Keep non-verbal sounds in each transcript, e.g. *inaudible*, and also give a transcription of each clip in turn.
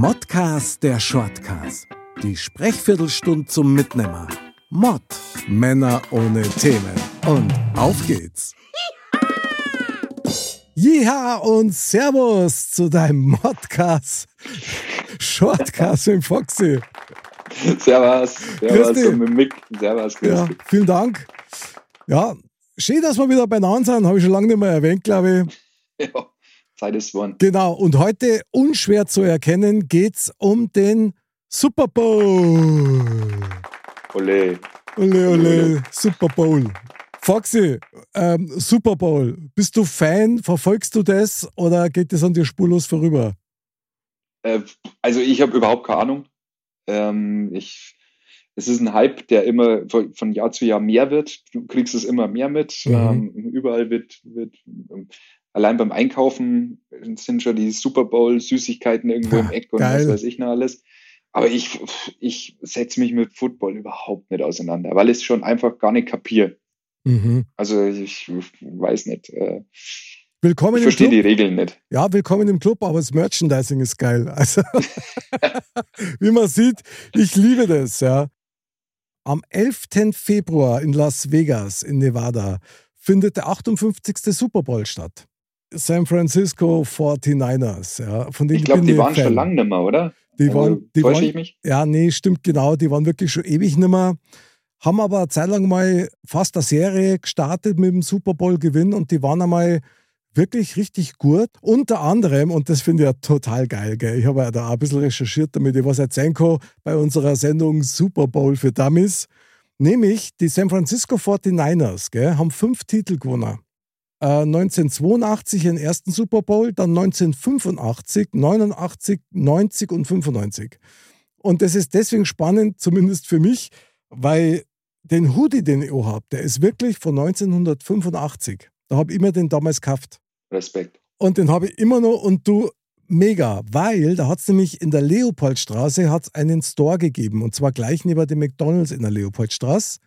Modcast der Shortcast. Die Sprechviertelstunde zum Mitnehmer. Mod. Männer ohne Themen. Und auf geht's. Ja und Servus zu deinem Modcast. Shortcast mit Foxy. Servus, Grüß Servus dich. und mit Mick. Servus, grüß Ja, vielen Dank. Ja, schön, dass wir wieder beieinander sind. Habe ich schon lange nicht mehr erwähnt, glaube ich. *laughs* Ja, Zeit ist one. Genau, und heute unschwer zu erkennen geht's um den Super Bowl. Ole. Ole, ole, Super Bowl. Foxy, ähm, Super Bowl. Bist du Fan? Verfolgst du das oder geht das an dir spurlos vorüber? Äh, also ich habe überhaupt keine Ahnung. Ähm, ich, es ist ein Hype, der immer von, von Jahr zu Jahr mehr wird. Du kriegst es immer mehr mit. Mhm. Ähm, überall wird, wird ähm, allein beim Einkaufen sind schon die Super Bowl Süßigkeiten irgendwo im Eck und geil. was weiß ich noch alles. Aber ich, ich setze mich mit Football überhaupt nicht auseinander, weil ich es schon einfach gar nicht kapiere. Mhm. Also ich weiß nicht. Äh, Willkommen ich verstehe die Regeln nicht. Ja, willkommen im Club, aber das Merchandising ist geil. Also, *laughs* *laughs* wie man sieht, ich liebe das, ja. Am 11. Februar in Las Vegas in Nevada findet der 58. Super Bowl statt. San Francisco 49ers, ja. Von denen Ich glaube, die waren Fan. schon lange nicht mehr, oder? Die Also, waren, die waren, ich mich? ja, nee, stimmt genau. Die waren wirklich schon ewig nimmer. Haben aber eine Zeit lang mal fast eine Serie gestartet mit dem Super Bowl-Gewinn und die waren einmal wirklich richtig gut. Unter anderem, und das finde ich ja total geil, gell? ich habe ja da auch ein bisschen recherchiert, damit ich was erzählen kann bei unserer Sendung Super Bowl für Dummies. Nämlich die San Francisco 49ers gell, haben fünf Titel gewonnen. Äh, 1982 den ersten Super Bowl, dann 1985, 89, 90 und 95. Und das ist deswegen spannend, zumindest für mich, weil den Hoodie, den ich habe, der ist wirklich von 1985. Da habe ich mir den damals gekauft. Respekt. Und den habe ich immer noch und du, mega, weil da hat es nämlich in der Leopoldstraße hat's einen Store gegeben und zwar gleich neben dem McDonalds in der Leopoldstraße.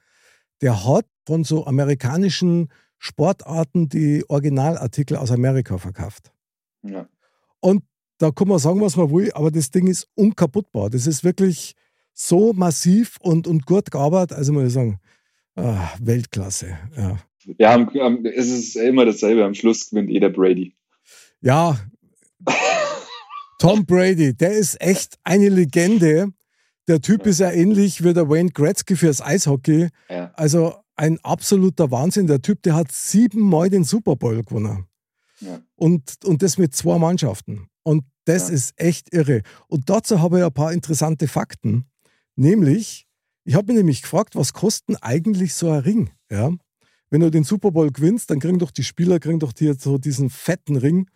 Der hat von so amerikanischen Sportarten die Originalartikel aus Amerika verkauft. Ja. Und da kann man sagen, was man will, aber das Ding ist unkaputtbar. Das ist wirklich so massiv und, und gut gearbeitet. Also muss ich sagen, ah, Weltklasse. Ja. Ja, am, am, es ist immer dasselbe. Am Schluss gewinnt jeder Brady. ja, Tom Brady, der ist echt eine Legende. Der Typ ist ja ähnlich wie der Wayne Gretzky fürs Eishockey. Ja. Also ein absoluter Wahnsinn. Der Typ, der hat siebenmal den Super Bowl gewonnen. Ja. Und, und das mit zwei Mannschaften. Und das Ja. ist echt irre. Und dazu habe ich ein paar interessante Fakten. Nämlich, ich habe mich nämlich gefragt, was kosten eigentlich so ein Ring? Ja? Wenn du den Super Bowl gewinnst, dann kriegen doch die Spieler kriegen doch die, so diesen fetten Ring.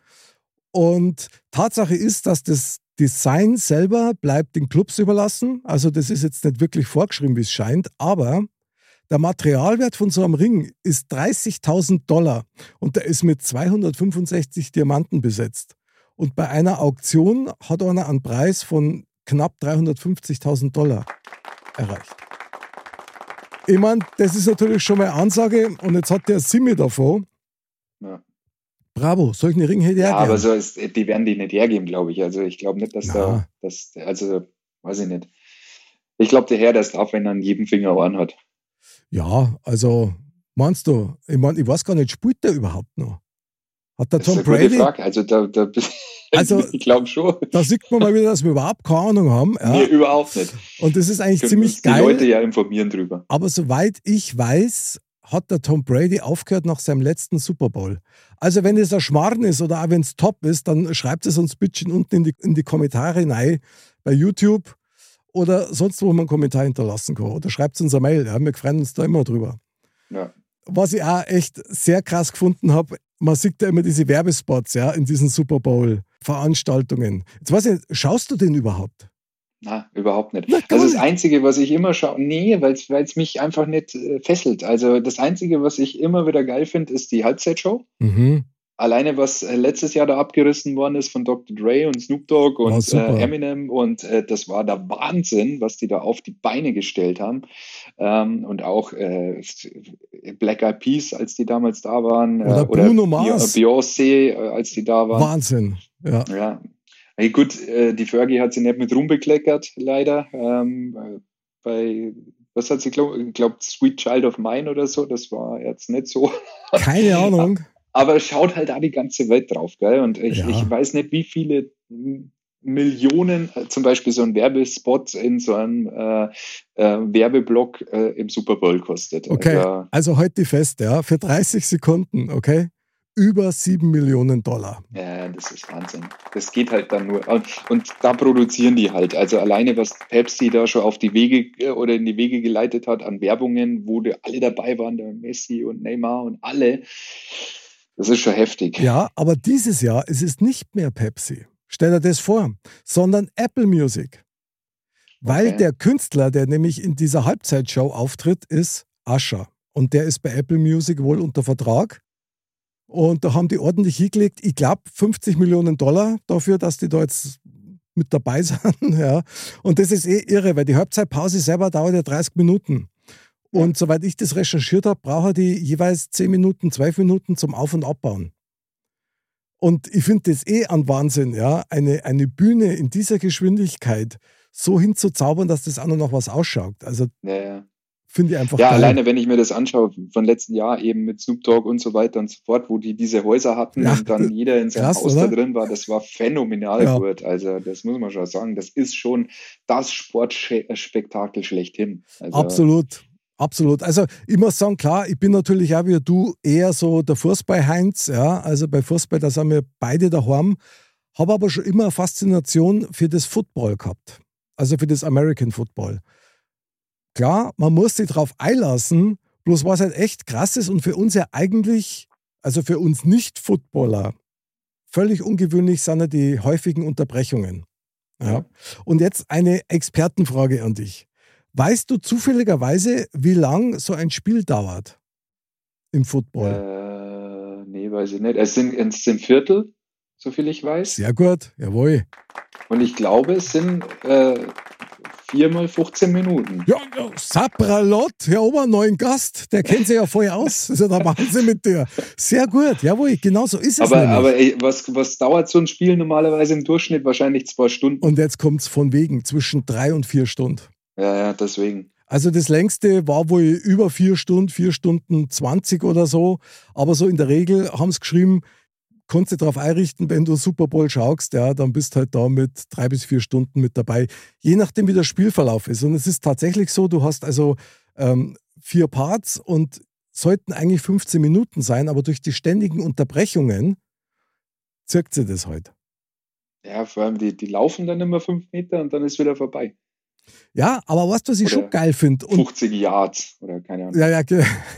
Und Tatsache ist, dass das Design selber bleibt den Clubs überlassen. Also das ist jetzt nicht wirklich vorgeschrieben, wie es scheint, aber der Materialwert von so einem Ring ist 30.000 Dollar und der ist mit 265 Diamanten besetzt. Und bei einer Auktion hat einer einen Preis von knapp 350.000 Dollar erreicht. Ich meine, das ist natürlich schon mal eine Ansage und jetzt hat der Simi davon. Ja. Bravo, solchen Ring hätte er Ja, gern. aber so ist, die werden die nicht hergeben, glaube ich. Also ich glaube nicht, dass Na. da, dass, also weiß ich nicht. Ich glaube, der Herr, der darf, wenn er an jedem Finger Ohren hat. Ja, also meinst du, ich meine, ich weiß gar nicht, spielt der überhaupt noch? Hat der Tom Brady, Frage. Also da, da *laughs* Also- ich glaube schon. da sieht man mal wieder, dass wir überhaupt keine Ahnung haben. Ja. Nee, überhaupt nicht. Und das ist eigentlich Können ziemlich uns die geil. Leute ja informieren drüber. Aber soweit ich weiß, hat der Tom Brady aufgehört nach seinem letzten Super Bowl. Also wenn es ein Schmarrn ist oder auch wenn es top ist, dann schreibt es uns bitte unten in die, in die Kommentare rein bei YouTube oder sonst wo man einen Kommentar hinterlassen kann. Oder schreibt uns eine Mail. Ja, wir freuen uns da immer drüber. Ja. Was ich auch echt sehr krass gefunden habe, man sieht ja immer diese Werbespots, ja, in diesen Super Bowl-Veranstaltungen. Jetzt weiß ich, schaust du den überhaupt? Na, überhaupt nicht. Na, also das Einzige, was ich immer schaue, nee, weil es mich einfach nicht äh, fesselt. Also das Einzige, was ich immer wieder geil finde, ist die Halbzeitshow. Mhm alleine was äh, letztes Jahr da abgerissen worden ist von Dr. Dre und Snoop Dogg und äh, Eminem und äh, das war der Wahnsinn, was die da auf die Beine gestellt haben ähm, und auch äh, Black Eyed Peas, als die damals da waren oder, äh, oder Bruno Mars. Beyoncé, äh, als die da waren. Wahnsinn, ja. ja. Hey, gut, die Fergie hat sie nicht mit rumbekleckert, leider. Ähm, bei was hat sie glaubt, glaub, Sweet Child of Mine oder so, das war jetzt nicht so. Keine *laughs* Ahnung. Aber schaut halt da die ganze Welt drauf, gell? Und ich, ja. ich weiß nicht, wie viele Millionen, äh, zum Beispiel so ein Werbespot in so einem äh, äh, Werbeblock äh, im Super Bowl kostet. Okay, also, also heute fest, ja, für 30 Sekunden, okay? Über 7 Millionen Dollar. Ja, das ist Wahnsinn. Das geht halt dann nur. Und, und da produzieren die halt. Also alleine, was Pepsi da schon auf die Wege äh, oder in die Wege geleitet hat an Werbungen, wo die alle dabei waren, der Messi und Neymar und alle das ist schon heftig. Ja, aber dieses Jahr es ist es nicht mehr Pepsi. Stell dir das vor, sondern Apple Music. Weil okay. der Künstler, der nämlich in dieser Halbzeitshow auftritt, ist Ascher. Und der ist bei Apple Music wohl unter Vertrag. Und da haben die ordentlich hingelegt, ich glaube, 50 Millionen Dollar dafür, dass die da jetzt mit dabei *laughs* sind. ja. Und das ist eh irre, weil die Halbzeitpause selber dauert ja 30 Minuten. Und soweit ich das recherchiert habe, braucht er die jeweils 10 Minuten, 12 Minuten zum Auf- und Abbauen. Und ich finde das eh ein Wahnsinn, ja, eine, eine Bühne in dieser Geschwindigkeit so hinzuzaubern, dass das auch noch was ausschaut. Also ja, ja. finde ich einfach. Ja, geil. alleine wenn ich mir das anschaue, von letzten Jahr eben mit Snoop Dogg und so weiter und so fort, wo die diese Häuser hatten ja, und dann jeder in seinem krass, Haus oder? da drin war, das war phänomenal ja. gut. Also das muss man schon sagen. Das ist schon das Sportspektakel schlechthin. Also, Absolut. Absolut. Also ich muss sagen, klar, ich bin natürlich auch wie du eher so der Fußball-Heinz. Ja? Also bei Fußball, da sind wir beide daheim. Habe aber schon immer eine Faszination für das Football gehabt. Also für das American Football. Klar, man muss sich darauf einlassen, bloß was halt echt krass ist und für uns ja eigentlich, also für uns Nicht-Footballer, völlig ungewöhnlich sind ja die häufigen Unterbrechungen. Ja. Und jetzt eine Expertenfrage an dich. Weißt du zufälligerweise, wie lang so ein Spiel dauert im Football? Äh, nee, weiß ich nicht. Es sind, es sind Viertel, soviel ich weiß. Sehr gut, jawohl. Und ich glaube, es sind äh, viermal 15 Minuten. Ja, ja Sapralot, Herr Ober, neuen Gast, der kennt sich ja vorher aus. Ist ja der *laughs* Wahnsinn mit dir. Sehr gut, jawohl, genau so ist es. Aber, aber ey, was, was dauert so ein Spiel normalerweise im Durchschnitt? Wahrscheinlich zwei Stunden. Und jetzt kommt es von wegen, zwischen drei und vier Stunden. Ja, ja, deswegen. Also das längste war wohl über vier Stunden, vier Stunden 20 oder so. Aber so in der Regel haben sie geschrieben, kannst du darauf einrichten, wenn du Super Bowl schaust, ja, dann bist halt da mit drei bis vier Stunden mit dabei. Je nachdem, wie der Spielverlauf ist. Und es ist tatsächlich so, du hast also ähm, vier Parts und sollten eigentlich 15 Minuten sein, aber durch die ständigen Unterbrechungen zirkt sie das halt. Ja, vor allem die, die laufen dann immer fünf Meter und dann ist wieder vorbei. Ja, aber was, was ich oder schon geil finde. 50 Yards oder keine Ahnung. Ja, ja,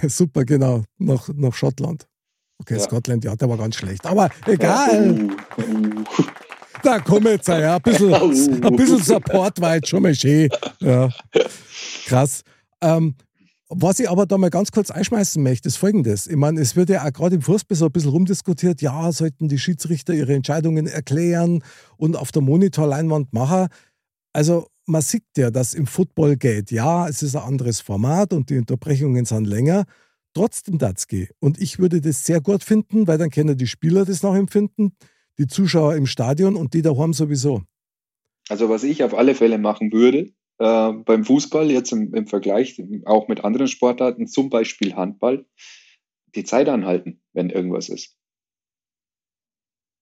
*laughs* super, genau. Nach, nach Schottland. Okay, ja. Scotland, ja, der war ganz schlecht. Aber egal. Ja, uh, uh. Da komm jetzt, ja, ein bisschen, *laughs* ein bisschen Support war jetzt schon mal schön. Ja. Krass. Ähm, was ich aber da mal ganz kurz einschmeißen möchte, ist folgendes. Ich meine, es wird ja auch gerade im Fußball so ein bisschen rumdiskutiert, ja, sollten die Schiedsrichter ihre Entscheidungen erklären und auf der Monitorleinwand machen. Also man sieht ja, dass im Football geht. Ja, es ist ein anderes Format und die Unterbrechungen sind länger. Trotzdem geht. Und ich würde das sehr gut finden, weil dann können die Spieler das noch empfinden, die Zuschauer im Stadion und die daheim sowieso. Also was ich auf alle Fälle machen würde, äh, beim Fußball, jetzt im, im, Vergleich auch mit anderen Sportarten, zum Beispiel Handball, die Zeit anhalten, wenn irgendwas ist.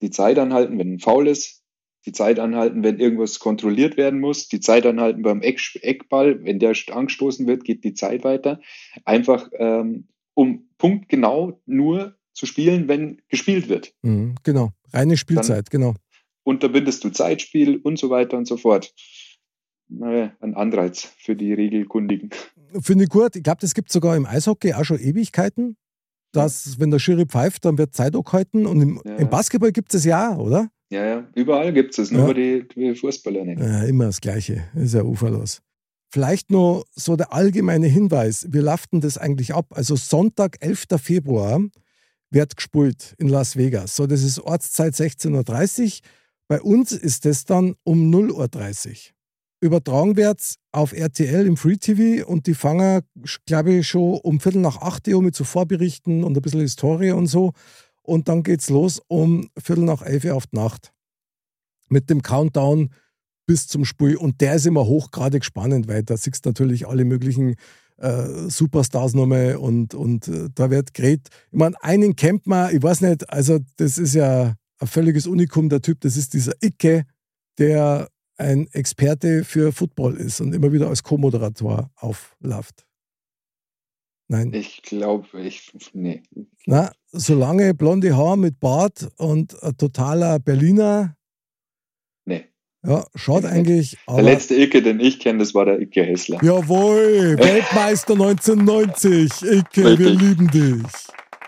Die Zeit anhalten, wenn ein Foul ist, die Zeit anhalten, wenn irgendwas kontrolliert werden muss, die Zeit anhalten beim Eck, Eckball, wenn der angestoßen wird, geht die Zeit weiter. Einfach ähm, um punktgenau nur zu spielen, wenn gespielt wird. Mhm, genau, reine Spielzeit, Dann genau. Unterbindest du Zeitspiel und so weiter und so fort. Naja, ein Anreiz für die Regelkundigen. Finde ich gut. Ich glaube, das gibt es sogar im Eishockey auch schon Ewigkeiten. dass, wenn der Schiri pfeift, dann wird Zeit gehalten. Und im, Ja. im Basketball gibt es ja, oder? Ja, ja, überall gibt es, nur Ja. die, die Fußballer nicht. Ja, immer das Gleiche. Ist ja uferlos. Vielleicht nur so der allgemeine Hinweis. Wir laften das eigentlich ab. Also Sonntag, 11. Februar, wird gespielt in Las Vegas. So, das ist Ortszeit 16.30 Uhr. Bei uns ist das dann um 0.30 Uhr. Übertragen wird's auf RTL im Free TV und die fangen, glaube ich, schon um Viertel nach acht Uhr mit so Vorberichten und ein bisschen Historie und so. Und dann geht's los um Viertel nach elf auf die Nacht. Mit dem Countdown bis zum Spiel. Und der ist immer hochgradig spannend, weil da siehst du natürlich alle möglichen äh, Superstars nochmal und, und äh, da wird geredet. Ich meine, einen kennt man, ich weiß nicht, also das ist ja ein völliges Unikum, der Typ, das ist dieser Icke, der ein Experte für Football ist und immer wieder als Co-Moderator aufläuft. Nein. Ich glaube, ich, nee. Na, solange blonde Haar mit Bart und totaler Berliner, Nee. ja, schaut eigentlich. Der letzte Icke, den ich kenne, das war der Icke Hessler. Jawohl, *laughs* Weltmeister 1990. Icke, wir Richtig. lieben dich.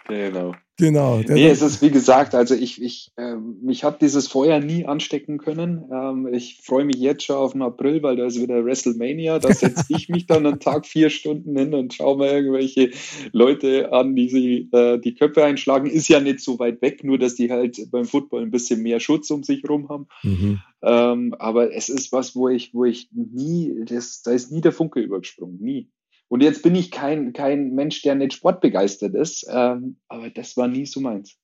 Genau. Genau. Der Nee, es ist wie gesagt, also ich, ich, ähm, mich hat dieses Feuer nie anstecken können. Ähm, ich freue mich jetzt schon auf den April, weil da ist wieder WrestleMania. Da setze ich mich dann einen Tag vier Stunden hin und schaue mir irgendwelche Leute an, die sie äh, die Köpfe einschlagen. Ist ja nicht so weit weg, nur dass die halt beim Football ein bisschen mehr Schutz um sich rum haben. mhm. Ähm, aber es ist was, wo ich, wo ich nie, das, da ist nie der Funke übergesprungen, nie. Und jetzt bin ich kein, kein Mensch, der nicht sportbegeistert ist, ähm, aber das war nie so meins.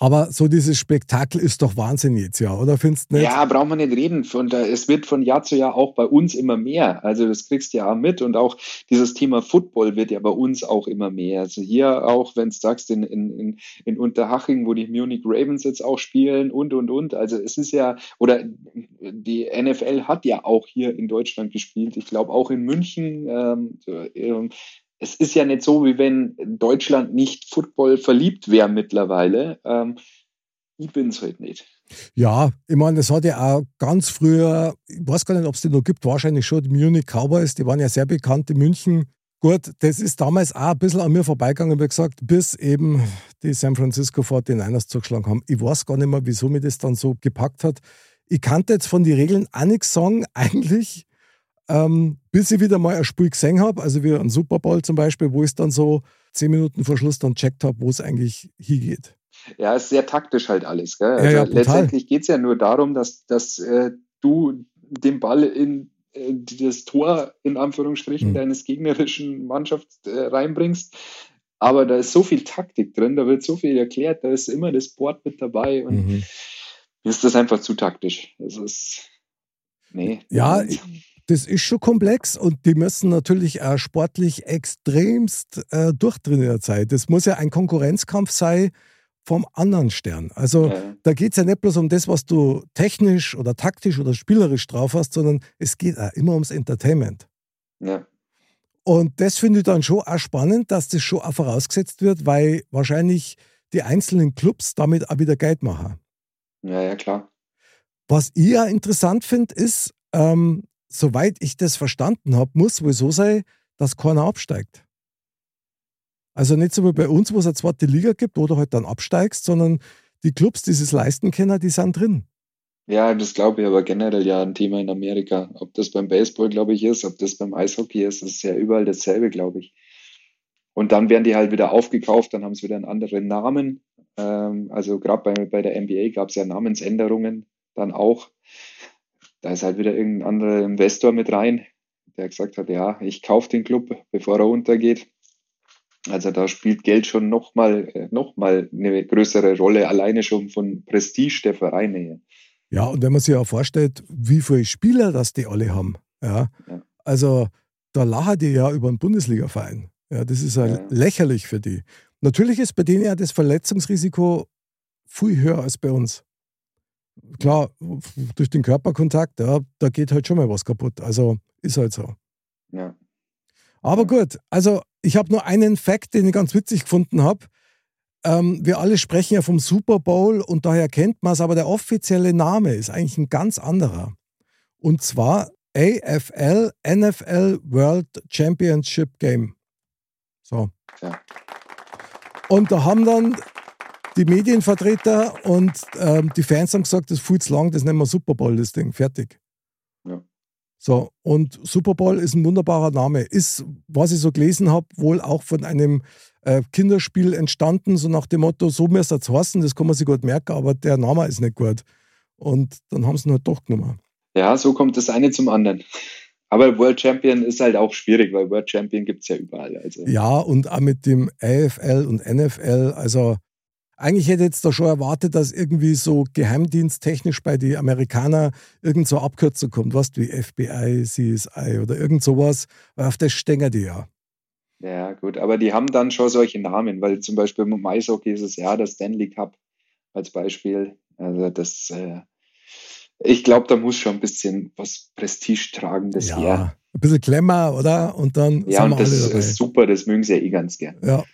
Aber so dieses Spektakel ist doch Wahnsinn jetzt, ja, oder findest du nicht? Ja, braucht man nicht reden. Da, es wird von Jahr zu Jahr auch bei uns immer mehr. Also das kriegst du ja auch mit. Und auch dieses Thema Football wird ja bei uns auch immer mehr. Also hier auch, wenn du sagst, in, in, in, in Unterhaching, wo die Munich Ravens jetzt auch spielen und, und, und. Also es ist ja, oder die NFL hat ja auch hier in Deutschland gespielt. Ich glaube auch in München. Ähm, ähm, es ist ja nicht so, wie wenn Deutschland nicht Football verliebt wäre mittlerweile. Ähm, ich bin's halt nicht. Ja, ich meine, das hat ja auch ganz früher, ich weiß gar nicht, ob es die noch gibt, wahrscheinlich schon, die Munich Cowboys, die waren ja sehr bekannt in München. Gut, das ist damals auch ein bisschen an mir vorbeigegangen, wie gesagt, bis eben die San Francisco 49ers zugeschlagen haben. Ich weiß gar nicht mehr, wieso mir das dann so gepackt hat. Ich kannte jetzt von den Regeln auch nichts sagen, *laughs* eigentlich, ähm, bis ich wieder mal ein Spiel gesehen habe, also wie ein Super Bowl zum Beispiel, wo ich es dann so zehn Minuten vor Schluss dann checkt habe, wo es eigentlich hingeht. Ja, ist sehr taktisch halt alles. Gell? Ja, Also ja, total. letztendlich geht's ja nur darum, dass, dass äh, du den Ball in äh, das Tor in Anführungsstrichen Mhm. deines gegnerischen Mannschafts äh, reinbringst. Aber da ist so viel Taktik drin, da wird so viel erklärt, da ist immer das Board mit dabei und Mhm. ist das einfach zu taktisch. Das ist nee. Ja, das ist schon komplex und die müssen natürlich auch sportlich extremst äh, durchtrainiert sein. Das muss ja ein Konkurrenzkampf sein vom anderen Stern. Also ja, da geht es ja nicht bloß um das, was du technisch oder taktisch oder spielerisch drauf hast, sondern es geht auch immer ums Entertainment. ja. Und das finde ich dann schon auch spannend, dass das schon auch vorausgesetzt wird, weil wahrscheinlich die einzelnen Clubs damit auch wieder Geld machen. ja, ja, klar. Was ich ja interessant finde, ist, ähm, soweit ich das verstanden habe, muss wohl so sein, dass keiner absteigt. Also nicht so wie bei uns, wo es eine zweite Liga gibt, wo du halt dann absteigst, sondern die Clubs, die es leisten können, die sind drin. Ja, das glaube ich aber generell ja ein Thema in Amerika. Ob das beim Baseball, glaube ich, ist, ob das beim Eishockey ist, das ist ja überall dasselbe, glaube ich. Und dann werden die halt wieder aufgekauft, dann haben sie wieder einen anderen Namen. Ähm, also gerade bei, bei der NBA gab es ja Namensänderungen dann auch. Da ist halt wieder irgendein anderer Investor mit rein, der gesagt hat, ja, ich kaufe den Club, bevor er untergeht. Also da spielt Geld schon nochmal äh, noch mal eine größere Rolle, alleine schon von Prestige der Vereine her. Ja, und wenn man sich ja vorstellt, wie viele Spieler das die alle haben, ja, Ja. also da lachen die ja über einen Bundesliga-Verein. Ja, das ist halt Ja. lächerlich für die. Natürlich ist bei denen ja das Verletzungsrisiko viel höher als bei uns. Klar, durch den Körperkontakt, ja, da geht halt schon mal was kaputt. Also ist halt so. Ja. Aber gut, also ich habe nur einen Fact, den ich ganz witzig gefunden habe. Ähm, wir alle sprechen ja vom Super Bowl und daher kennt man es, aber der offizielle Name ist eigentlich ein ganz anderer. Und zwar AFL NFL World Championship Game. So. Ja. Und da haben dann die Medienvertreter und ähm, die Fans haben gesagt, das zu lang, das nennen wir Super Bowl, das Ding. Fertig. Ja. So, und Super Bowl ist ein wunderbarer Name. Ist, was ich so gelesen habe, wohl auch von einem äh, Kinderspiel entstanden, so nach dem Motto, so müsste es heißen, das kann man sich gut merken, aber der Name ist nicht gut. Und dann haben sie ihn halt doch genommen. Ja, so kommt das eine zum anderen. Aber World Champion ist halt auch schwierig, weil World Champion gibt es ja überall. Also. Ja, und auch mit dem AFL und NFL, also eigentlich hätte ich jetzt da schon erwartet, dass irgendwie so geheimdiensttechnisch bei den Amerikanern irgend so Abkürzung kommt, was wie FBI, CSI oder irgend sowas, weil auf das stehen die ja. Ja, gut, aber die haben dann schon solche Namen, weil zum Beispiel im Eishockey ist es ja der Stanley Cup als Beispiel. Also das, äh, ich glaube, da muss schon ein bisschen was Prestigetragendes ja, her. Ein bisschen Klemmer, oder? Und dann Ja, und das alle dabei. ist super, das mögen sie ja eh ganz gern. Ja.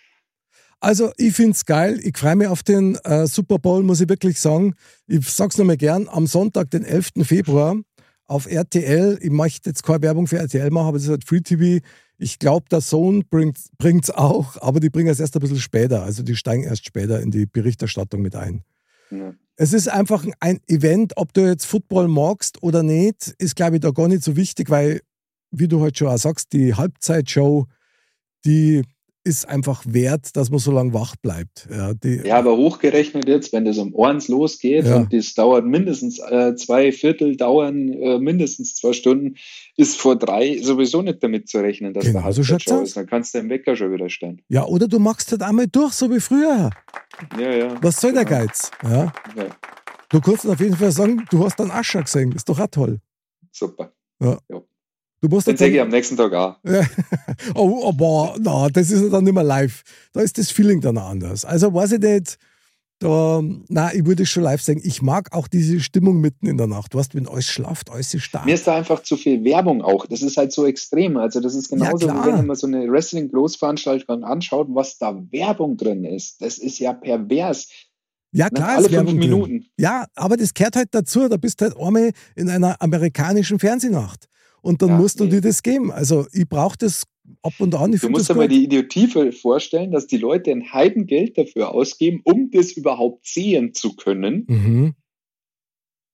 Also, ich finde es geil. Ich freue mich auf den äh, Super Bowl, muss ich wirklich sagen. Ich sag's nochmal gern, am Sonntag, den 11. Februar auf RTL. Ich möchte jetzt keine Werbung für RTL machen, aber das ist halt Free TV. Ich glaube, der Sohn bringt es auch, aber die bringen es erst ein bisschen später. Also, die steigen erst später in die Berichterstattung mit ein. Ja. Es ist einfach ein Event, ob du jetzt Football magst oder nicht, ist, glaube ich, da gar nicht so wichtig, weil, wie du heute schon auch sagst, die Halbzeitshow, die ist einfach wert, dass man so lange wach bleibt. Ja, Ja, aber hochgerechnet jetzt, wenn das um Ohrens losgeht Ja. und das dauert mindestens äh, zwei Viertel, dauern äh, mindestens zwei Stunden, ist vor drei sowieso nicht damit zu rechnen, dass Genau, der so aus. ist. Dann kannst du den Wecker schon wieder stellen. ja, oder du machst halt einmal durch, so wie früher. Ja, ja. Was soll der Genau. Geiz? Ja. Ja, Du kannst auf jeden Fall sagen, du hast dann Ascher gesehen. Ist doch auch toll. super. Du musst jetzt sehe ich am nächsten Tag auch. Ja. *laughs* oh, aber na, das ist ja dann nicht mehr live. Da ist das Feeling dann anders. Also weiß ich nicht. Da, na, ich würde es schon live sagen. Ich mag auch diese Stimmung mitten in der Nacht. Du weißt, wenn alles schlaft, alles ist stark. Mir ist da einfach zu viel Werbung auch. Das ist halt so extrem. Also das ist genauso, klar. wie wenn man so eine Wrestling-Großveranstaltung anschaut, was da Werbung drin ist. Das ist ja pervers. ja, Nach klar, alle ist Werbung fünf drin. Minuten. Ja, aber das gehört halt dazu. Da bist du halt einmal in einer amerikanischen Fernsehnacht. Und dann Ja, musst du nee. dir das geben. Also ich brauche das ab und an. Ich Du musst dir mal die Idiotie vorstellen, dass die Leute ein Heidengeld dafür ausgeben, um das überhaupt sehen zu können. Mhm.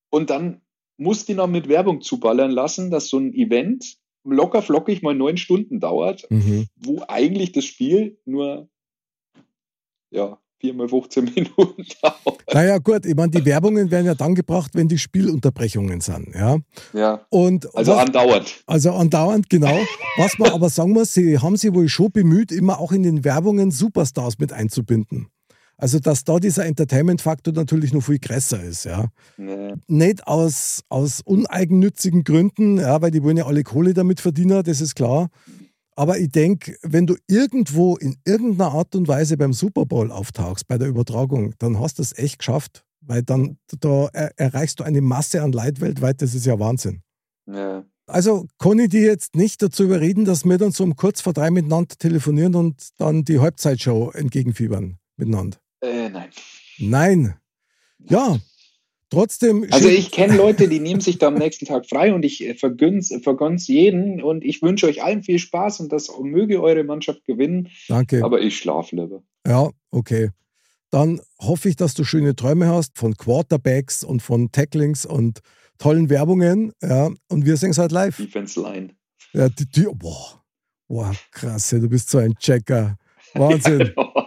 Und dann musst du noch mit Werbung zuballern lassen, dass so ein Event locker flockig mal neun Stunden dauert, Mhm. wo eigentlich das Spiel nur ja, viermal 15 *laughs* Minuten dauert. Naja, gut, ich meine, die Werbungen werden ja dann gebracht, wenn die Spielunterbrechungen sind. Ja. Ja, Und also was- andauernd. Also andauernd, genau. Was man *laughs* aber sagen muss, sie haben sich wohl schon bemüht, immer auch in den Werbungen Superstars mit einzubinden. Also, dass da dieser Entertainment-Faktor natürlich noch viel größer ist, ja. Nee. Nicht aus, aus uneigennützigen Gründen, ja, weil die wollen ja alle Kohle damit verdienen, das ist klar. Aber ich denke, wenn du irgendwo in irgendeiner Art und Weise beim Super Bowl auftauchst, bei der Übertragung, dann hast du es echt geschafft. Weil dann da er, erreichst du eine Masse an Leid weltweit, das ist ja Wahnsinn. Ja. Also kann ich die jetzt nicht dazu überreden, dass wir dann so um kurz vor drei miteinander telefonieren und dann die Halbzeitshow entgegenfiebern miteinander. Äh, nein. Nein. Ja. Trotzdem. Also ich kenne Leute, die nehmen sich da am nächsten Tag frei und ich äh, vergön's, vergön's jeden und ich wünsche euch allen viel Spaß und das möge eure Mannschaft gewinnen, Danke. aber ich schlafe lieber. Ja, okay. Dann hoffe ich, dass du schöne Träume hast von Quarterbacks und von Tacklings und tollen Werbungen. Ja, und wir sehen es halt live. Defense Line. Ja, die, die, boah, boah, krass, du bist so ein Checker. *laughs* Wahnsinn. Ja, genau.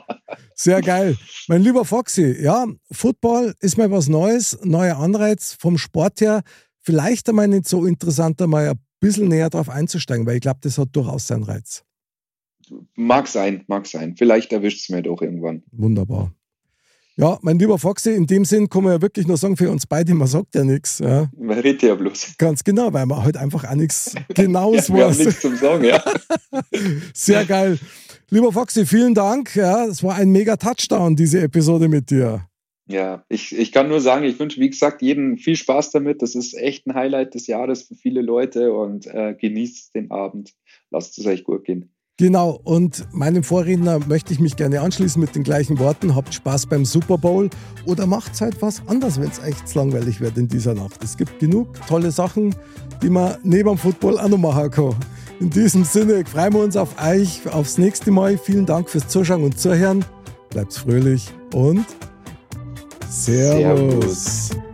Sehr geil. Mein lieber Foxy, ja, Football ist mal was Neues, neuer Anreiz vom Sport her. Vielleicht einmal nicht so interessant, einmal ein bisschen näher drauf einzusteigen, weil ich glaube, das hat durchaus seinen Reiz. Mag sein, mag sein. Vielleicht erwischt es mir doch irgendwann. Wunderbar. Ja, mein lieber Foxy, in dem Sinn kann man ja wirklich nur sagen, für uns beide, man sagt ja nichts. Ja. Man redet ja bloß. Ganz genau, weil man halt einfach auch nichts *laughs* Genaues Ja, wir haben weiß. nichts zum Sagen, ja. *laughs* Sehr geil. Lieber Foxy, vielen Dank. Ja, es war ein mega Touchdown, diese Episode mit dir. Ja, ich, ich kann nur sagen, ich wünsche, wie gesagt, jedem viel Spaß damit. Das ist echt ein Highlight des Jahres für viele Leute und äh, genießt den Abend. Lasst es euch gut gehen. Genau, und meinem Vorredner möchte ich mich gerne anschließen mit den gleichen Worten. Habt Spaß beim Super Bowl oder macht halt was anderes, wenn es echt langweilig wird in dieser Nacht. Es gibt genug tolle Sachen, die man neben dem Football auch noch machen kann. In diesem Sinne freuen wir uns auf euch, aufs nächste Mal. Vielen Dank fürs Zuschauen und Zuhören bleibt fröhlich und Servus. Servus.